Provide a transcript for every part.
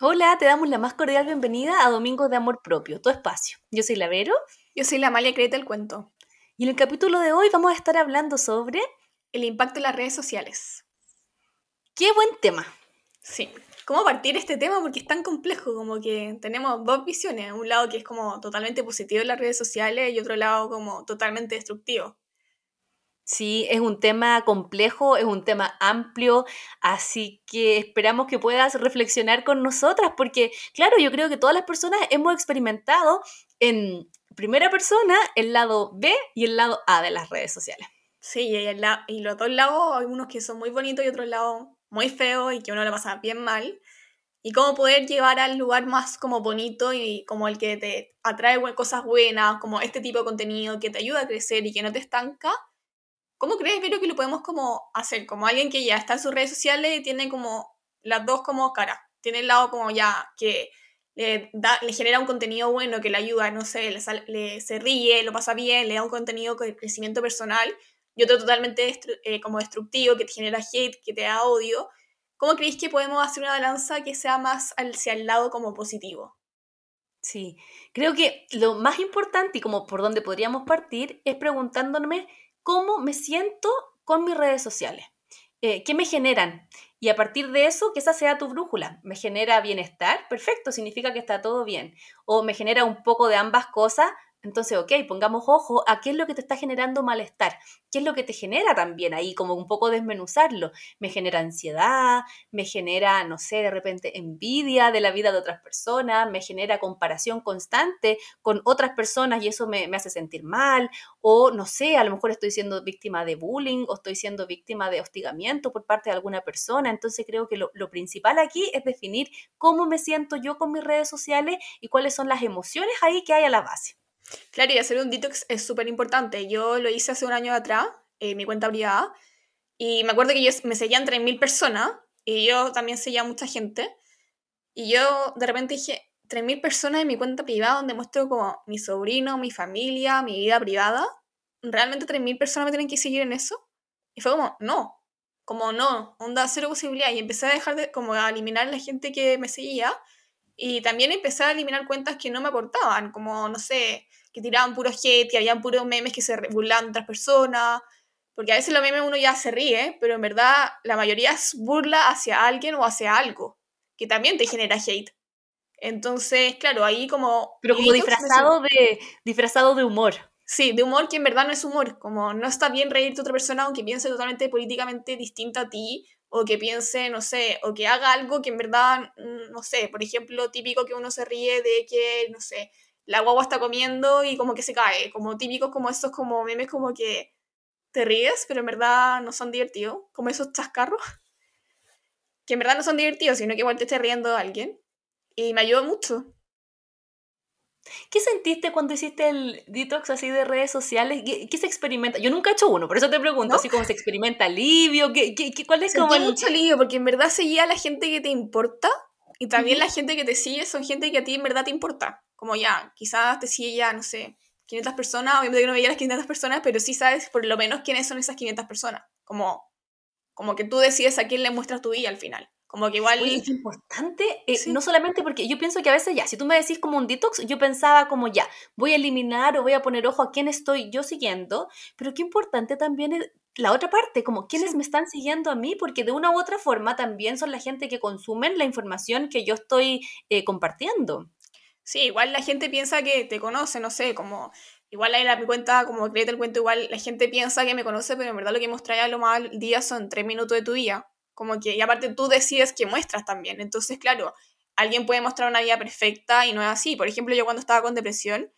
Hola, te damos la más cordial bienvenida a Domingos de Amor Propio, tu espacio. Yo soy la Vero. Yo soy la Amalia Creta el Cuento. Y en el capítulo de hoy vamos a estar hablando sobre... El impacto de las redes sociales. ¡Qué buen tema! Sí. ¿Cómo partir este tema? Porque es tan complejo, como que tenemos dos visiones. Un lado que es como totalmente positivo en las redes sociales y otro lado como totalmente destructivo. Sí, es un tema complejo, es un tema amplio, así que esperamos que puedas reflexionar con nosotras, porque claro, yo creo que todas las personas hemos experimentado en primera persona el lado B y el lado A de las redes sociales. Sí, y, el y los dos lados, hay unos que son muy bonitos y otros lados muy feos y que uno le pasa bien mal. Y cómo poder llevar al lugar más como bonito y como el que te atrae cosas buenas, como este tipo de contenido que te ayuda a crecer y que no te estanca ¿Cómo crees, Vero, que lo podemos como hacer? Como alguien que ya está en sus redes sociales y tiene como las dos como caras. Tiene el lado como ya que le, da, le genera un contenido bueno que le ayuda, no sé, le, se ríe, lo pasa bien, le da un contenido de crecimiento personal y otro totalmente eh, como destructivo que te genera hate, que te da odio. ¿Cómo creéis que podemos hacer una balanza que sea más hacia el lado como positivo? Sí, creo que lo más importante y como por donde podríamos partir es preguntándome cómo me siento con mis redes sociales. Eh, ¿Qué me generan? Y a partir de eso, que esa sea tu brújula. ¿Me genera bienestar? Perfecto, significa que está todo bien. O me genera un poco de ambas cosas, entonces, ok, pongamos ojo a qué es lo que te está generando malestar, qué es lo que te genera también ahí, como un poco desmenuzarlo. Me genera ansiedad, me genera, no sé, de repente envidia de la vida de otras personas, me genera comparación constante con otras personas y eso me, hace sentir mal, o no sé, a lo mejor estoy siendo víctima de bullying o estoy siendo víctima de hostigamiento por parte de alguna persona. Entonces, creo que lo, lo principal aquí es definir cómo me siento yo con mis redes sociales y cuáles son las emociones ahí que hay a la base. Claro, y hacer un detox es súper importante. Yo lo hice hace un año atrás, en mi cuenta privada, y me acuerdo que yo, me seguían 3.000 personas, y yo también seguía mucha gente, y yo de repente dije, 3.000 personas en mi cuenta privada donde muestro como mi sobrino, mi familia, mi vida privada, ¿realmente 3.000 personas me tienen que seguir en eso? Y fue como, no, como no, onda cero posibilidad, y empecé a dejar de, como a eliminar la gente que me seguía, y también empecé a eliminar cuentas que no me aportaban, como, no sé, que tiraban puro hate, que habían puros memes que se burlaban de otras personas, porque a veces los memes uno ya se ríe, pero en verdad la mayoría es burla hacia alguien o hacia algo, que también te genera hate. Entonces, claro, ahí como... Pero como disfrazado de, disfrazado de humor. Sí, de humor que en verdad no es humor, como no está bien reírte a otra persona aunque piense totalmente políticamente distinta a ti, o que piense, no sé, o que haga algo que en verdad, mm, no sé, por ejemplo, típico que uno se ríe de que, no sé, la guagua está comiendo y como que se cae, como típicos como estos como memes como que te ríes, pero en verdad no son divertidos, como esos chascarros, que en verdad no son divertidos, sino que igual te esté riendo a alguien. Y me ayudó mucho. ¿Qué sentiste cuando hiciste el detox así de redes sociales? ¿Qué, se experimenta? Yo nunca he hecho uno, por eso te pregunto, así como se experimenta alivio, ¿qué, qué, cuál es como mucho alivio, porque en verdad seguía a la gente que te importa y también la gente que te sigue son gente que a ti en verdad te importa. Como ya, quizás te sigue ya, no sé, 500 personas, obviamente que no veía las 500 personas, pero sí sabes por lo menos quiénes son esas 500 personas, como, como que tú decides a quién le muestras tu vida al final. Como que igual... es importante, eh, no solamente porque yo pienso que a veces ya, si tú me decís como un detox, yo pensaba como ya, voy a eliminar o voy a poner ojo a quién estoy yo siguiendo, pero qué importante también es la otra parte, como quiénes me están siguiendo a mí, porque de una u otra forma también son la gente que consumen la información que yo estoy eh, compartiendo. Sí, igual la gente piensa que te conoce, no sé, como igual ahí la mi cuenta, como créete el cuento, igual la gente piensa que me conoce, pero en verdad lo que mostré a lo más al día son tres minutos de tu día. Como que, y aparte tú decides qué muestras también. Entonces, claro, alguien puede mostrar una vida perfecta y no es así. Por ejemplo, yo cuando estaba con depresión,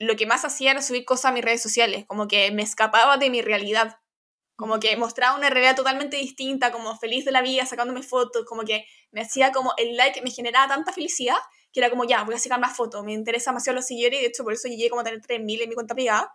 lo que más hacía era subir cosas a mis redes sociales, como que me escapaba de mi realidad. Como que mostraba una realidad totalmente distinta, como feliz de la vida, sacándome fotos, como que me hacía como el like, me generaba tanta felicidad que era como, ya, voy a sacar más fotos, me interesa demasiado los seguidores y de hecho por eso llegué como a tener 3.000 en mi cuenta privada,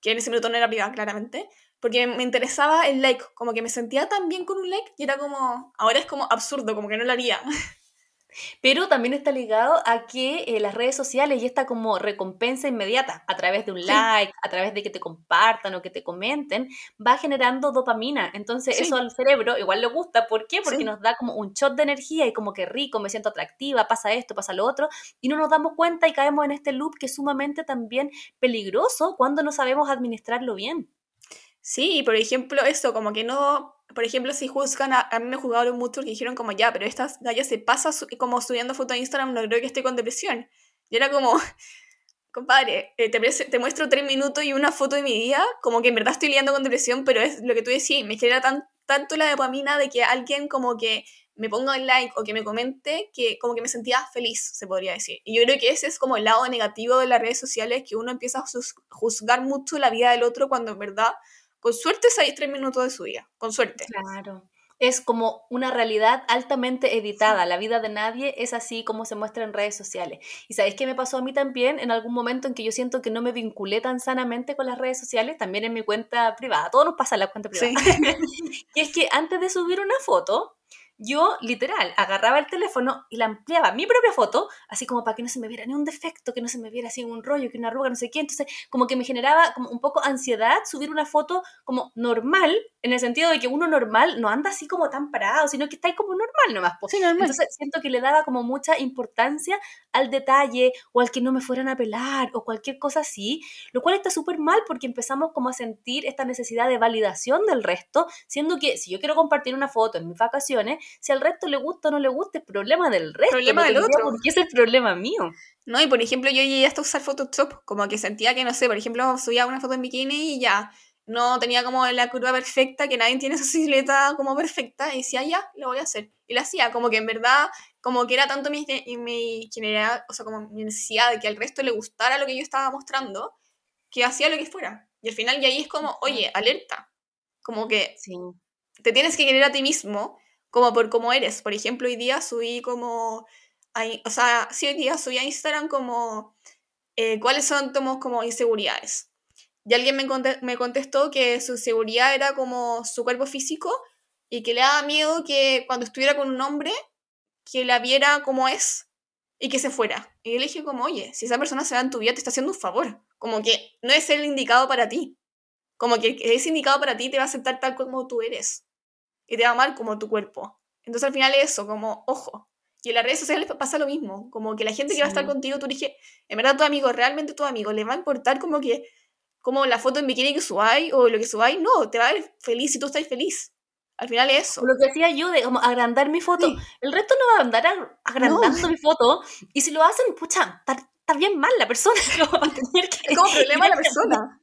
que en ese minuto no era privada, claramente, porque me interesaba el like, como que me sentía tan bien con un like y era como, ahora es como absurdo, como que no lo haría. Pero también está ligado a que eh, las redes sociales y esta como recompensa inmediata a través de un like, a través de que te compartan o que te comenten, va generando dopamina. Entonces eso al cerebro igual le gusta. ¿Por qué? Porque nos da como un shot de energía y como que rico, me siento atractiva, pasa esto, pasa lo otro, y no nos damos cuenta y caemos en este loop que es sumamente también peligroso cuando no sabemos administrarlo bien. Sí, por ejemplo, esto, como que no por ejemplo, si juzgan, a, a mí me juzgaron mucho que dijeron como, ya, pero esta galla se pasa como subiendo fotos a Instagram, no creo que esté con depresión. Y era como, compadre, eh, te, te, muestro tres minutos y una foto de mi día, como que en verdad estoy liando con depresión, pero es lo que tú decías, me genera tan, tanto la dopamina de que alguien como que me ponga el like o que me comente, que como que me sentía feliz, se podría decir. Y yo creo que ese es como el lado negativo de las redes sociales, que uno empieza a juzgar mucho la vida del otro cuando en verdad con suerte es tres minutos de su vida, con suerte. Claro. Es como una realidad altamente editada. La vida de nadie es así como se muestra en redes sociales. Y sabéis qué me pasó a mí también en algún momento en que yo siento que no me vinculé tan sanamente con las redes sociales, también en mi cuenta privada. Todo nos pasa en la cuenta privada. y es que antes de subir una foto, yo literal agarraba el teléfono y la ampliaba mi propia foto, así como para que no se me viera ni un defecto, que no se me viera así un rollo, que una arruga, no sé qué. Entonces, como que me generaba como un poco ansiedad subir una foto como normal, en el sentido de que uno normal no anda así como tan parado, sino que está ahí como normal nomás. Sí, normal. Entonces, siento que le daba como mucha importancia al detalle o al que no me fueran a pelar o cualquier cosa así, lo cual está súper mal porque empezamos como a sentir esta necesidad de validación del resto, siendo que si yo quiero compartir una foto en mis vacaciones, si al resto le gusta o no le gusta, es problema del resto. Problema del otro. Porque es el problema mío. No, y por ejemplo, yo llegué hasta usar Photoshop, como que sentía que, no sé, por ejemplo, subía una foto en bikini y ya no tenía como la curva perfecta, que nadie tiene esa silueta como perfecta, y decía, ya, lo voy a hacer. Y lo hacía, como que en verdad, como que era tanto mi, mi o sea, como mi necesidad de que al resto le gustara lo que yo estaba mostrando, que hacía lo que fuera. Y al final, y ahí es como, oye, alerta. Como que sí. te tienes que querer a ti mismo como por cómo eres. Por ejemplo, hoy día subí como, o sea, sí, hoy día subí a Instagram como eh, cuáles son tomos como inseguridades. Y alguien me, me contestó que su seguridad era como su cuerpo físico y que le daba miedo que cuando estuviera con un hombre, que la viera como es y que se fuera. Y yo le dije como, oye, si esa persona se va en tu vida, te está haciendo un favor. Como que no es el indicado para ti. Como que es indicado para ti te va a aceptar tal como tú eres y te va amar como tu cuerpo. Entonces al final es eso, como, ojo. Y en las redes sociales pasa lo mismo, como que la gente que va a estar contigo, tú dije, en verdad tu amigo, realmente tu amigo, le va a importar como que, como la foto en bikini que subáis o lo que subáis, no, te va a ver feliz si tú estás feliz. Al final es eso. Lo que decía yo de como agrandar mi foto. El resto no va a andar agrandando mi foto. Y si lo hacen, pucha, está bien mal la persona. Como tener que, es como problema la persona.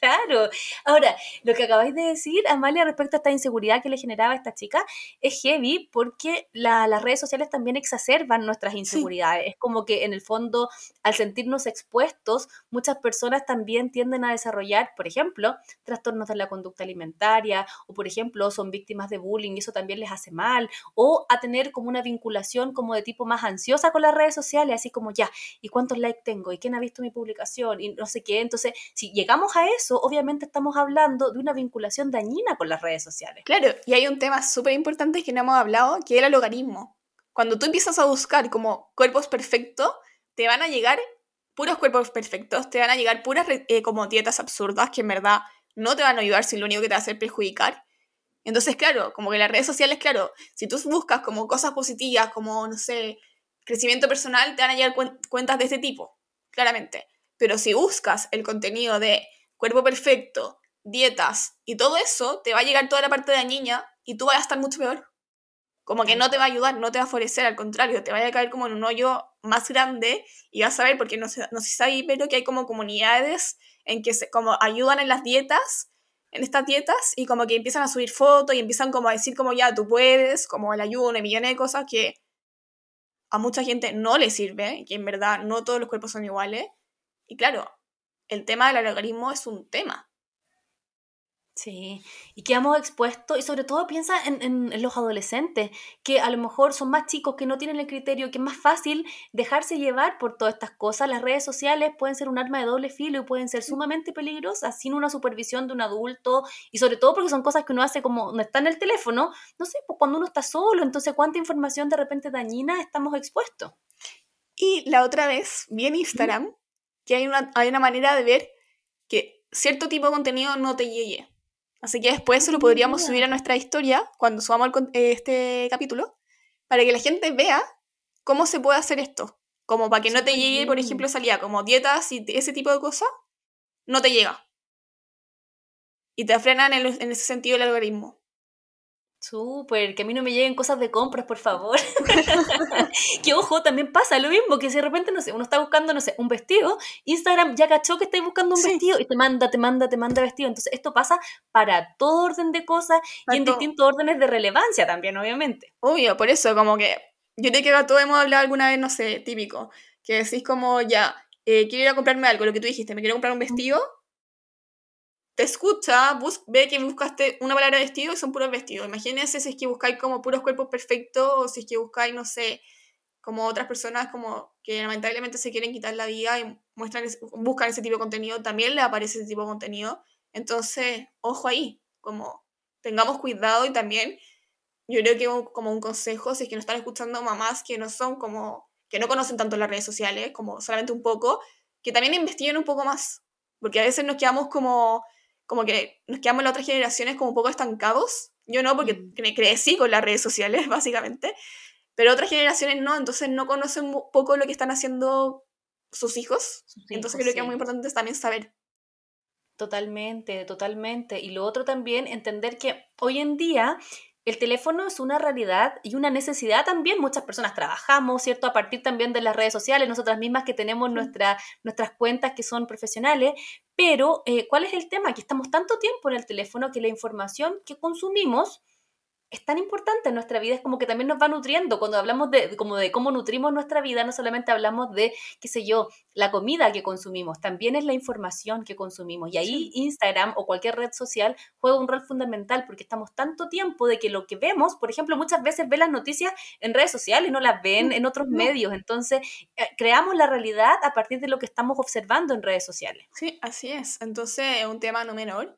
Claro. Ahora, lo que acabáis de decir, Amalia, respecto a esta inseguridad que le generaba a esta chica, es heavy porque las redes sociales también exacerban nuestras inseguridades. Es como que en el fondo, al sentirnos expuestos, muchas personas también tienden a desarrollar, por ejemplo, trastornos de la conducta alimentaria, o por ejemplo, son víctimas de bullying y eso también les hace mal, o a tener como una vinculación como de tipo más ansiosa con las redes sociales, así como ya, ¿y cuántos likes tengo? ¿Y quién ha visto mi publicación? Y no sé qué. Entonces, si llegamos a eso, obviamente estamos hablando de una vinculación dañina con las redes sociales. Claro, y hay un tema súper importante que no hemos hablado, que es el logaritmo. Cuando tú empiezas a buscar como cuerpos perfectos, te van a llegar puros cuerpos perfectos, te van a llegar puras eh, como dietas absurdas que en verdad no te van a ayudar, si lo único que te va a hacer perjudicar. Entonces, claro, como que las redes sociales, claro, si tú buscas como cosas positivas, como, no sé, crecimiento personal, te van a llegar cuentas de este tipo, claramente. Pero si buscas el contenido de cuerpo perfecto, dietas y todo eso, te va a llegar toda la parte de la niña y tú vas a estar mucho peor. Como que no te va a ayudar, no te va a favorecer, al contrario, te va a caer como en un hoyo más grande y vas a ver, porque no sé, no sé si sabes, pero que hay como comunidades en que se, como ayudan en las dietas, en estas dietas, y como que empiezan a subir fotos y empiezan como a decir como ya tú puedes, como el ayuno y millones de cosas que a mucha gente no le sirve, que en verdad no todos los cuerpos son iguales. Y claro, el tema del algoritmo es un tema. Sí, y quedamos expuestos, y sobre todo piensa en, en, los adolescentes, que a lo mejor son más chicos, que no tienen el criterio, que es más fácil dejarse llevar por todas estas cosas. Las redes sociales pueden ser un arma de doble filo y pueden ser sumamente peligrosas sin una supervisión de un adulto, y sobre todo porque son cosas que uno hace como no está en el teléfono, no sé, pues cuando uno está solo, entonces cuánta información de repente dañina estamos expuestos. Y la otra vez vi en Instagram que hay una, hay una manera de ver que cierto tipo de contenido no te llegue Así que después se lo podríamos subir a nuestra historia cuando subamos este capítulo, para que la gente vea cómo se puede hacer esto. Como para que no te llegue, por ejemplo, salía como dietas y ese tipo de cosas, no te llega. Y te frenan en, en ese sentido el algoritmo. Súper, que a mí no me lleguen cosas de compras, por favor. que ojo, también pasa lo mismo, que si de repente, no sé, uno está buscando, no sé, un vestido, Instagram ya cachó que estáis buscando un vestido y te manda, te manda, te manda vestido. Entonces, esto pasa para todo orden de cosas y en distintos órdenes de relevancia también, obviamente. Obvio, por eso, como que yo creo que todos hemos hablado alguna vez, no sé, típico, que decís como, ya, eh, quiero ir a comprarme algo, lo que tú dijiste, me quiero comprar un vestido, te escucha, ve que buscaste una palabra vestido y son puros vestidos. Imagínense si es que buscáis como puros cuerpos perfectos o si es que buscáis, no sé, como otras personas como que lamentablemente se quieren quitar la vida y muestran, buscan ese tipo de contenido, también le aparece ese tipo de contenido. Entonces, ojo ahí, como tengamos cuidado y también yo creo que como un consejo, si es que nos están escuchando mamás que no son como, que no conocen tanto las redes sociales, como solamente un poco, que también investiguen un poco más, porque a veces nos quedamos como como que nos quedamos en las otras generaciones como un poco estancados. Yo no, porque mm. me crecí con las redes sociales, básicamente. Pero otras generaciones no, entonces no conocen un poco lo que están haciendo sus hijos. entonces creo que es muy importante también saber. Totalmente, totalmente. Y lo otro también, entender que hoy en día el teléfono es una realidad y una necesidad también. Muchas personas trabajamos, ¿cierto? A partir también de las redes sociales, nosotras mismas que tenemos nuestra, nuestras cuentas que son profesionales. Pero, eh, ¿cuál es el tema? Que estamos tanto tiempo en el teléfono que la información que consumimos es tan importante en nuestra vida, es como que también nos va nutriendo. Cuando hablamos de, como de cómo nutrimos nuestra vida, no solamente hablamos de, qué sé yo, la comida que consumimos, también es la información que consumimos. Y ahí Instagram o cualquier red social juega un rol fundamental porque estamos tanto tiempo de que lo que vemos, por ejemplo, muchas veces ven las noticias en redes sociales, no las ven en otros medios. Entonces, eh, creamos la realidad a partir de lo que estamos observando en redes sociales. Sí, así es. Entonces, es un tema no menor.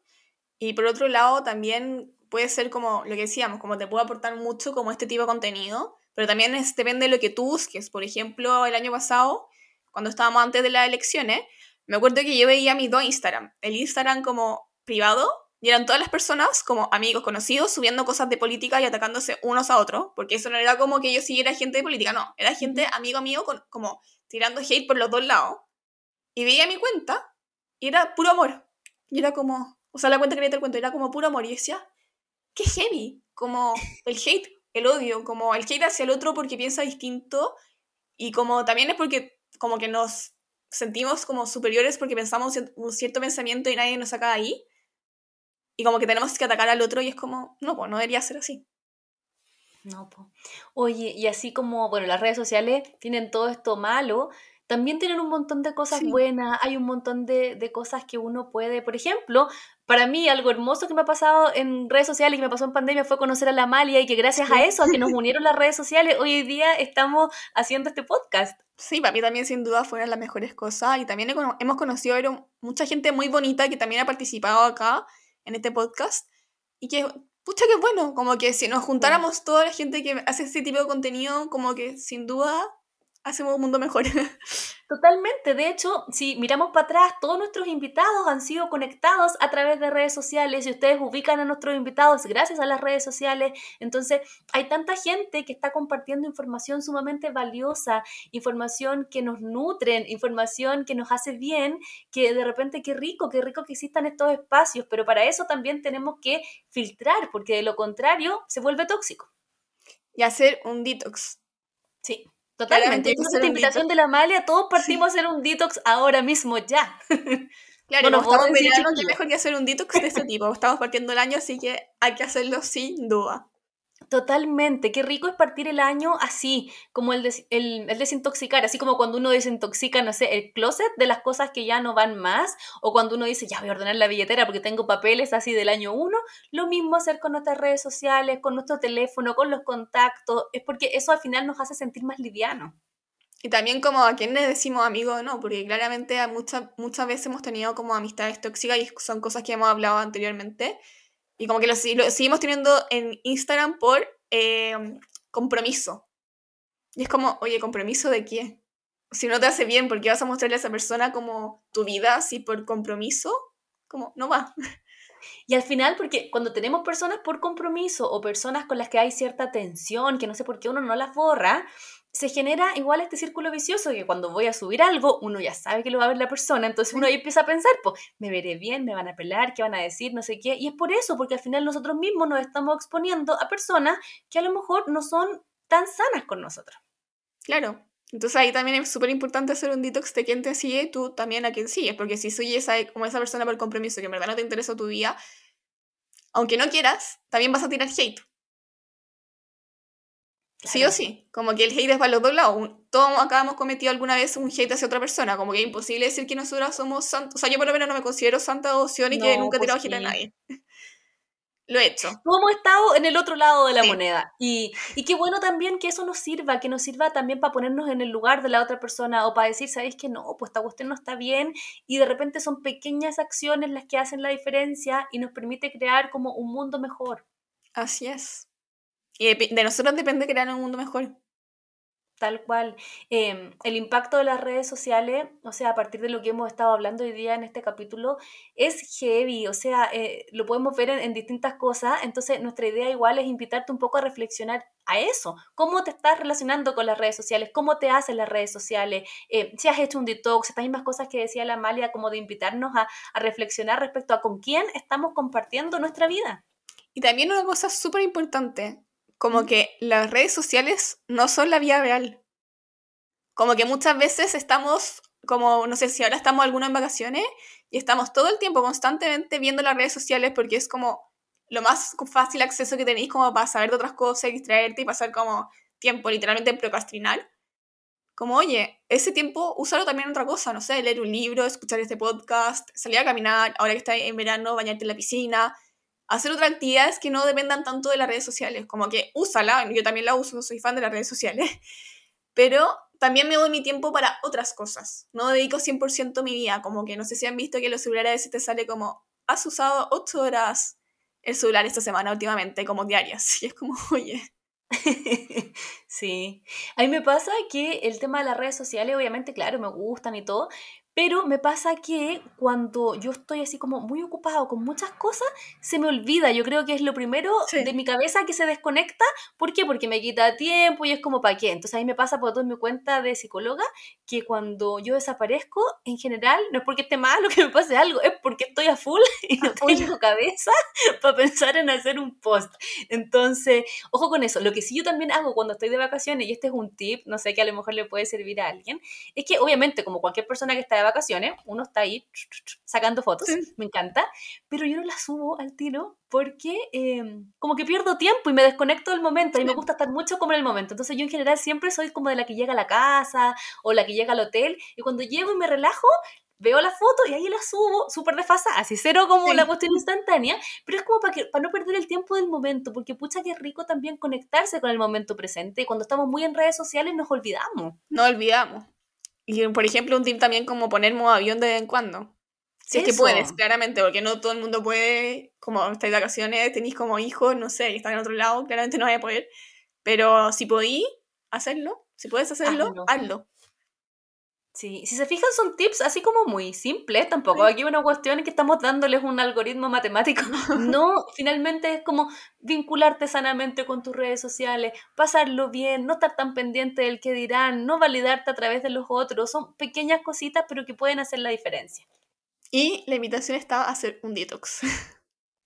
Y por otro lado, también puede ser como lo que decíamos, como te puede aportar mucho como este tipo de contenido, pero también es, depende de lo que tú busques. Por ejemplo, el año pasado, cuando estábamos antes de las elecciones, me acuerdo que yo veía mis dos Instagram. El Instagram como privado, y eran todas las personas como amigos, conocidos, subiendo cosas de política y atacándose unos a otros, porque eso no era como que yo siguiera gente de política, no, era gente amigo mío con, como tirando hate por los dos lados. Y veía mi cuenta y era puro amor. Y era como, o sea, la cuenta que el cuento era como puro amor. Y decía, qué heavy, como el hate, el odio, como el hate hacia el otro porque piensa distinto y como también es porque como que nos sentimos como superiores porque pensamos un cierto pensamiento y nadie nos saca de ahí y como que tenemos que atacar al otro y es como, no, pues no debería ser así. No, pues. Oye, y así como, bueno, las redes sociales tienen todo esto malo, también tienen un montón de cosas buenas, hay un montón de, de, cosas que uno puede, por ejemplo, para mí algo hermoso que me ha pasado en redes sociales y que me pasó en pandemia fue conocer a la Amalia y que gracias a eso, a que nos unieron las redes sociales, hoy día estamos haciendo este podcast. Sí, para mí también sin duda fueron las mejores cosas y también hemos conocido a mucha gente muy bonita que también ha participado acá en este podcast y que, pucha que bueno, como que si nos juntáramos toda la gente que hace este tipo de contenido, como que sin duda hacemos un mundo mejor. Totalmente. De hecho, si miramos para atrás, todos nuestros invitados han sido conectados a través de redes sociales y ustedes ubican a nuestros invitados gracias a las redes sociales. Entonces, hay tanta gente que está compartiendo información sumamente valiosa, información que nos nutren, información que nos hace bien, que de repente qué rico, qué rico que existan estos espacios, pero para eso también tenemos que filtrar, porque de lo contrario se vuelve tóxico. Y hacer un detox. Sí. Totalmente. Entonces, esta invitación de la Amalia, todos partimos a hacer un detox ahora mismo, ya. Claro, bueno, estamos mirando que mejor que hacer un detox de este tipo. Estamos partiendo el año, así que hay que hacerlo sin duda. Totalmente, qué rico es partir el año así, como el, el, desintoxicar, así como cuando uno desintoxica, no sé, el closet de las cosas que ya no van más, o cuando uno dice, ya voy a ordenar la billetera porque tengo papeles así del año uno, lo mismo hacer con nuestras redes sociales, con nuestro teléfono, con los contactos, es porque eso al final nos hace sentir más livianos. Y también como a quién le decimos amigos, ¿no? Porque claramente muchas, muchas veces hemos tenido como amistades tóxicas y son cosas que hemos hablado anteriormente y como que lo, seguimos teniendo en Instagram por em, compromiso. Y es como, oye, ¿compromiso de qué? Si no te hace bien, ¿por qué vas a mostrarle a esa persona como tu vida así por compromiso? Como, no va. Y al final, porque cuando tenemos personas por compromiso o personas con las que hay cierta tensión, que no sé por qué uno no las borra, se genera igual este círculo vicioso que cuando voy a subir algo, uno ya sabe que lo va a ver la persona, entonces uno ahí empieza a pensar, pues, me veré bien, me van a pelar, qué van a decir, no sé qué, y es por eso, porque al final nosotros mismos nos estamos exponiendo a personas que a lo mejor no son tan sanas con nosotros. Claro, entonces ahí también es súper importante hacer un detox de quién te sigue, tú también a quién sigues, porque si sigues a, como esa persona por compromiso que en verdad no te interesa tu vida, aunque no quieras, también vas a tirar hate. Sí o sí, como que el hate es para los dos lados. Todos acá hemos cometido alguna vez un hate hacia otra persona, como que es imposible decir que nosotros somos santos. O sea, yo por lo menos no me considero santa devoción y que nunca he tirado hate a nadie. lo he hecho. Todos hemos estado en el otro lado de la moneda. Y, y qué bueno también que eso nos sirva, que nos sirva también para ponernos en el lugar de la otra persona o para decir, ¿sabéis que no? Pues esta cuestión no está bien. Y de repente son pequeñas acciones las que hacen la diferencia y nos permite crear como un mundo mejor. Así es. Y de nosotros depende crear un mundo mejor. Tal cual. Em, el impacto de las redes sociales, o sea, a partir de lo que hemos estado hablando hoy día en este capítulo, es heavy, o sea, eh, lo podemos ver en, distintas cosas, entonces nuestra idea igual es invitarte un poco a reflexionar a eso, cómo te estás relacionando con las redes sociales, cómo te hacen las redes sociales, eh, si has hecho un detox, estas mismas cosas que decía la Amalia, como de invitarnos a, a reflexionar respecto a con quién estamos compartiendo nuestra vida. Y también una cosa súper importante, como que las redes sociales no son la vida real. Como que muchas veces estamos, como, no sé si ahora estamos algunos en vacaciones y estamos todo el tiempo constantemente viendo las redes sociales porque es como lo más fácil acceso que tenéis como para saber de otras cosas, distraerte y pasar como tiempo literalmente en procrastinar. Como, oye, ese tiempo úsalo también en otra cosa, no sé, leer un libro, escuchar este podcast, salir a caminar, ahora que está en verano, bañarte en la piscina, hacer otras actividades que no dependan tanto de las redes sociales, como que úsala, yo también la uso, soy fan de las redes sociales, pero también me doy mi tiempo para otras cosas, no dedico 100% mi vida, como que no sé si han visto que los celulares a veces te sale como, has usado 8 horas el celular esta semana últimamente, como diarias, y es como, oye. sí, a mí me pasa que el tema de las redes sociales, obviamente, claro, me gustan y todo, pero me pasa que cuando yo estoy así como muy ocupado con muchas cosas, se me olvida. Yo creo que es lo primero de mi cabeza que se desconecta. ¿Por qué? Porque me quita tiempo y es como para qué. Entonces ahí me pasa por todo mi cuenta de psicóloga que cuando yo desaparezco, en general, no es porque esté mal o que me pase algo, es porque estoy a full y no tengo cabeza para pensar en hacer un post. Entonces, ojo con eso. Lo que sí yo también hago cuando estoy de vacaciones, y este es un tip, no sé que a lo mejor le puede servir a alguien, es que obviamente como cualquier persona que está de vacaciones, uno está ahí sacando fotos, me encanta, pero yo no las subo al tiro porque em, como que pierdo tiempo y me desconecto del momento y me gusta estar mucho como en el momento. Entonces yo en general siempre soy como de la que llega a la casa o la que llega al hotel y cuando llego y me relajo, veo la foto y ahí la subo súper fasa así cero como la cuestión instantánea, pero es como para, que, para no perder el tiempo del momento, porque pucha que es rico también conectarse con el momento presente y cuando estamos muy en redes sociales nos olvidamos. No olvidamos. Y, por ejemplo, un tip también como poner modo avión de vez en cuando. Si es que puedes, claramente, porque no todo el mundo puede, como estáis de vacaciones, tenéis como hijos, no sé, y están en otro lado, claramente no vais a poder. Pero si podéis hacerlo, si puedes hacerlo, hazlo. Sí, si se fijan son tips así como muy simples, tampoco aquí una cuestión en que estamos dándoles un algoritmo matemático. No, finalmente es como vincularte sanamente con tus redes sociales, pasarlo bien, no estar tan pendiente del que dirán, no validarte a través de los otros. Son pequeñas cositas pero que pueden hacer la diferencia. Y la invitación está a hacer un detox.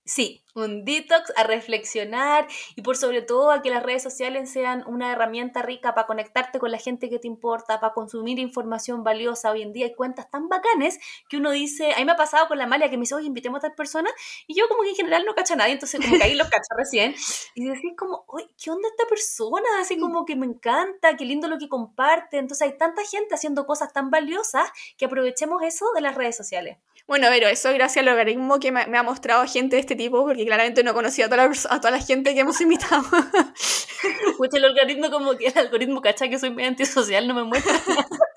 Sí, un detox a reflexionar y por sobre todo a que las redes sociales sean una herramienta rica para conectarte con la gente que te importa, para consumir información valiosa. Hoy en día hay cuentas tan bacanes que uno dice, a mí me ha pasado con la Malia que me dice, oye, invitemos a tal persona y yo como que en general no cacho a nadie, entonces como que ahí los cacho recién y decís como, oye, ¿qué onda esta persona? Así como que me encanta, qué lindo lo que comparte. Entonces hay tanta gente haciendo cosas tan valiosas que aprovechemos eso de las redes sociales. Bueno, pero eso gracias al algoritmo que me, ha mostrado gente de este tipo, porque claramente no conocía a toda la, a toda la gente que hemos invitado. Pues el algoritmo como que el algoritmo, cacha que soy medio antisocial, no me muestra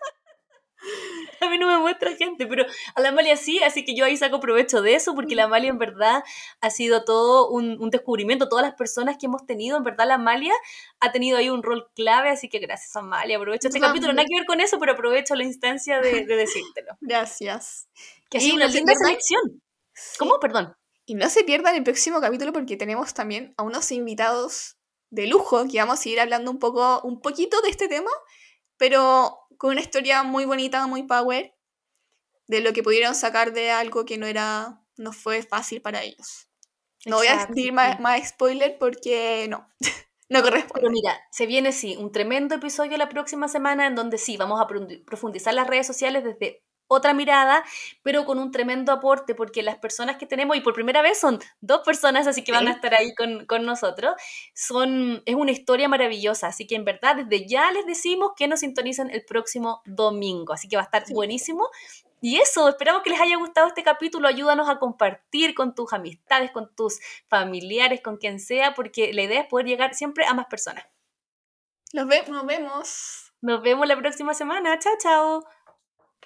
no me muestra gente, pero a la Amalia sí, así que yo ahí saco provecho de eso, porque la Amalia en verdad ha sido todo un, descubrimiento, todas las personas que hemos tenido, en verdad la Amalia ha tenido ahí un rol clave, así que gracias Amalia, aprovecho este capítulo, no hay que ver con eso, pero aprovecho la instancia de, de decírtelo. Gracias. Que ha sido una linda selección. ¿Cómo? Perdón. Y no se pierdan el próximo capítulo porque tenemos también a unos invitados de lujo que vamos a ir hablando un poco, un poquito de este tema, pero con una historia muy bonita, muy power, de lo que pudieron sacar de algo que no era, no fue fácil para ellos. No voy a decir más, más, spoiler porque no, no corresponde. Pero mira, se viene sí, un tremendo episodio la próxima semana en donde sí, vamos a profundizar las redes sociales desde otra mirada, pero con un tremendo aporte, porque las personas que tenemos, y por primera vez son dos personas, así que van a estar ahí con, con, nosotros, son, es una historia maravillosa, así que en verdad desde ya les decimos que nos sintonicen el próximo domingo, así que va a estar buenísimo. Y eso, esperamos que les haya gustado este capítulo, ayúdanos a compartir con tus amistades, con tus familiares, con quien sea, porque la idea es poder llegar siempre a más personas. Nos, ve nos vemos. Nos vemos la próxima semana. Chao, chao.